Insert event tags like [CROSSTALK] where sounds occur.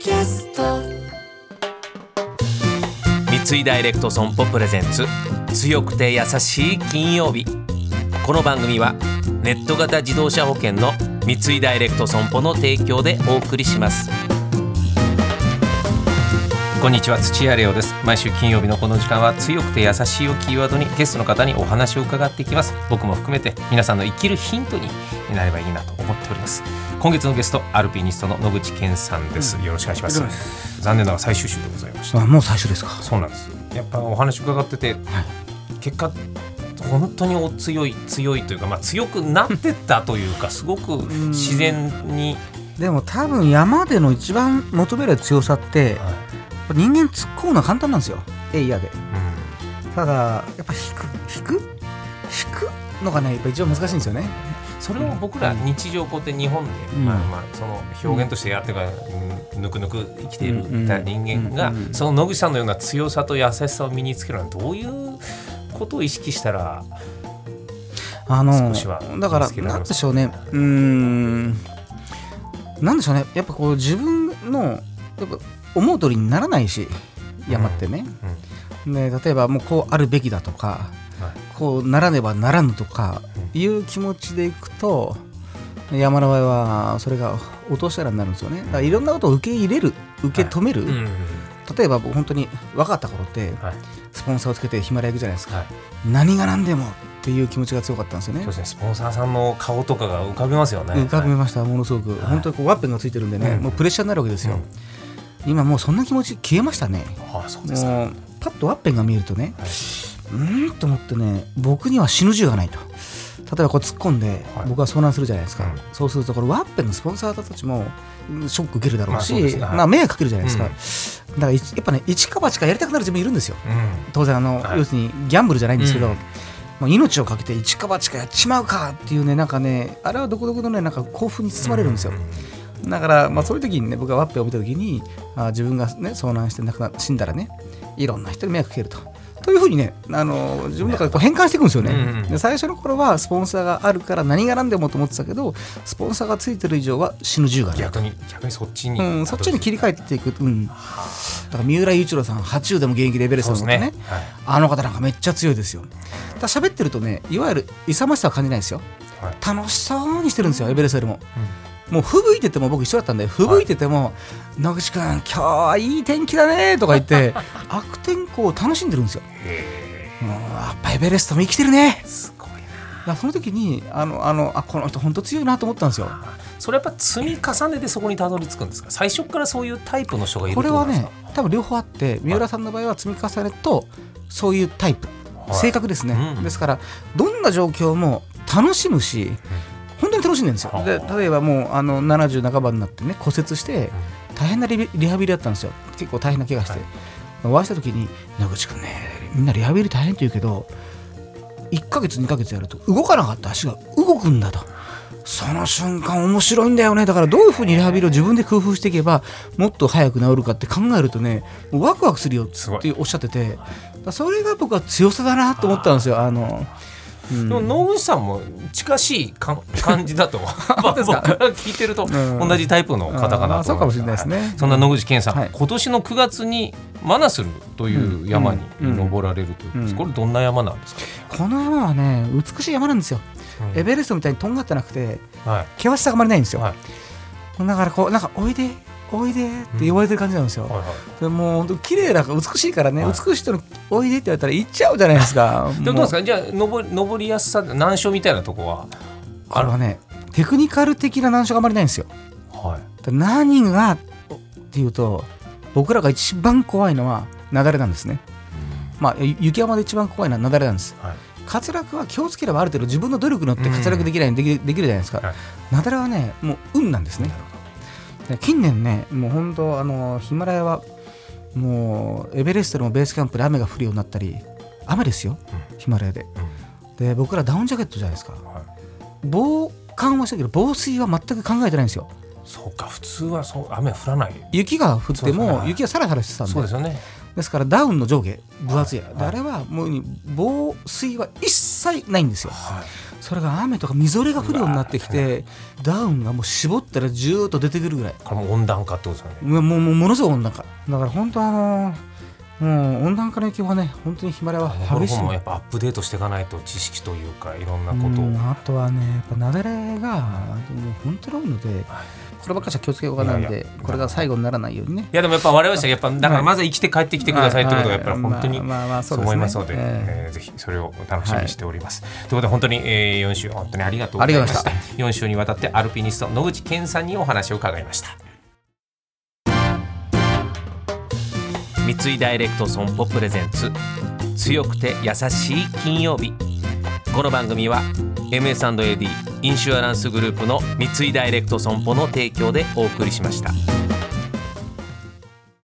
キャスト。三井ダイレクト損保プレゼンツ強くて優しい金曜日。この番組はネット型自動車保険の三井ダイレクト損保の提供でお送りします。こんにちは土屋レオです。毎週金曜日のこの時間は強くて優しいをキーワードにゲストの方にお話を伺っていきます。僕も含めて皆さんの生きるヒントになればいいなと思っております。今月のゲストアルピニストの野口健さんです、よろしくお願いします。残念ながら最終週でございました。あもう最初ですかそうなんです。やっぱお話伺ってて、結果本当にお強い強いというか、まあ、強くなってったというかすごく自然に、でも多分山での一番求められる強さってはい。人間突っ込むのは簡単なんですよ。えいやで。うん。ただやっぱ引く引く？引くのがねやっぱ一番難しいんですよねそれを僕ら日常こうやって日本で、うん。まあまあその表現としてやってから、うんぬくぬく生きているうん。人間が、うん。うん。その野口さんのような強さと優しさを身につけるのはどういうことを意識したらあの少しはだからなんでしょうね。うーん。なんでしょうね。やっぱこう自分のやっぱ思う通りにならないし山ってね、で例えばもうこうあるべきだとかはいこうならねばならぬとかいう気持ちでいくと山の場合はそれが落とし穴になるんですよね。だからいろんなことを受け入れる受け止める、うん例えば僕本当に若かった頃ってはい。スポンサーをつけてヒマラヤ行くじゃないですか、はい。何が何でもっていう気持ちが強かったんですよね。そうですね。スポンサーさんの顔とかが浮かびますよね。浮かびましたものすごく、はい。本当にこうワッペンがついてるんでね、うん。もうプレッシャーになるわけですよ、うん。今もうそんな気持ち消えましたね。ああそうですか、もうパッとワッペンが見えるとね、はいうーんと思ってね僕には死ぬ銃がないと。例えばこう突っ込んではい。僕は遭難するじゃないですか、うん。そうするとこれワッペンのスポンサーたちもうんショック受けるだろうし、まあね。迷惑かけるじゃないですか、だからいやっぱね一か八かやりたくなる自分いるんですよ。うん。当然あの、はい。要するにギャンブルじゃないんですけど、うん。まあ、命をかけて一か八かやっちまうかっていうねなんかねあれはどこどこのねなんか興奮に包まれるんですよ、だから、まあ、そういう時にね僕がワッペンを見た時にあ自分がね遭難して亡くな死んだらねいろんな人に迷惑かけると。というふうにねあの自分の中でこう変換していくんですよね、うん。うんで最初の頃はスポンサーがあるから何が何でもと思ってたけどスポンサーがついてる以上は死ぬ銃が逆に逆にそっちに、うん、そっちに切り替えていく、うん、だから三浦雄一郎さん80でも現役レストそうですね。のねはい。あの方なんかめっちゃ強いですよ。ただ喋ってるとねいわゆる勇ましさは感じないですよ。はい。楽しそうにしてるんですよエベレストよりも、もう吹雪いてても僕一緒だったんで吹雪いてても「野口君今日はいい天気だね」とか言って [LAUGHS] 悪天候を楽しんでるんですよ。もうやっぱエベレストも生きてるね。すごいな。その時にあのあのあこの人本当強いなと思ったんですよ。それやっぱ積み重ねてそこにたどり着くんですか？最初からそういうタイプの人がいるこれはね多分両方あって三浦さんの場合は積み重ねとそういうタイプ、はい。性格ですね、うん。ですからどんな状況も楽しむし本当に楽しんでるんですよ。はあで例えばもうあの70半ばになってね骨折して大変なリリハビリだったんですよ。結構大変な怪我して、はい。お会いした時に「野口君ねみんなリハビリ大変って言うけど1ヶ月2ヶ月やると動かなかった足が動くんだと。その瞬間面白いんだよね。だからどういうふうにリハビリを自分で工夫していけばもっと早く治るかって考えるとねワクワクするよっておっしゃっててそれが僕は強さだなと思ったんですよ。あの、うん。でも野口さんも近しいか感じだとま [LAUGHS] あ僕か。ら聞いてるとうん。同じタイプの方かなとあーそうかもしれないですね。はそんな野口健さん、はい。今年の9月にマナスルという山にうん。登られるということです、うん。これどんな山なんですか、この山はね美しい山なんですよ、うん。エベレストみたいにとんがってなくてはい。険しさがあまりないんですよ、はい。だからこうなんかおいでおいでって呼ばれてる感じなんですよ、はいはい。でもう本当綺麗だから美しいからね、はい。美しい人のおいでって言われたら行っちゃうじゃないですか。[LAUGHS] でもどうですか？かじゃあ登り登りやすさ難所みたいなとこは？これはねテクニカル的な難所があまりないんですよ。はい。で何がっていうと僕らが一番怖いのは雪崩なんですね。まあゆ雪山で一番怖いのは雪崩なんです。はい。滑落は気をつければある程度自分の努力によって滑落できないでき,、できるじゃないですか、はい。雪崩はねもう運なんですね。で近年ねもう本当あのヒマラヤはもうエベレストでもベースキャンプで雨が降るようになったり雨ですよ、ヒマラヤで。で僕らダウンジャケットじゃないですか。はい。防寒はしたけど防水は全く考えてないんですよ。そうか普通はそう雨降らない。雪が降ってそうですね。も雪がサラサラしてたんで。そうですよね。ですからダウンの上下分厚い、はい。であれはもう防水は一切ないんですよ。はいそれが雨とかみぞれが降るようになってきてダウンがもう絞ったらジューッと出てくるぐらい。これも温暖化ってことですよね。もうもうものすごい温暖化。だから本当あのもう温暖化の影響はね本当にヒマラヤは激しいもやっぱアップデートしていかないと知識というかいろんなことを、うんあとはねやっぱ雪崩がもう本当に多いのでこればっかしは気をつけようがないのでこれが最後にならないようにね。いやでもやっぱ我々はやっぱだからまず生きて帰ってきてくださいということがやっぱり本当にそそう思いますので、ええ。ーぜひそれを楽しみにしております。ということで本当に、えー、4週本当にありがとうございました。ありがとう4週にわたってアルピニスト野口健さんにお話を伺いました。三井ダイレクト損保プレゼンツ強くて優しい金曜日この番組は MS&AD インシュアランスグループの三井ダイレクト損保の提供でお送りしました。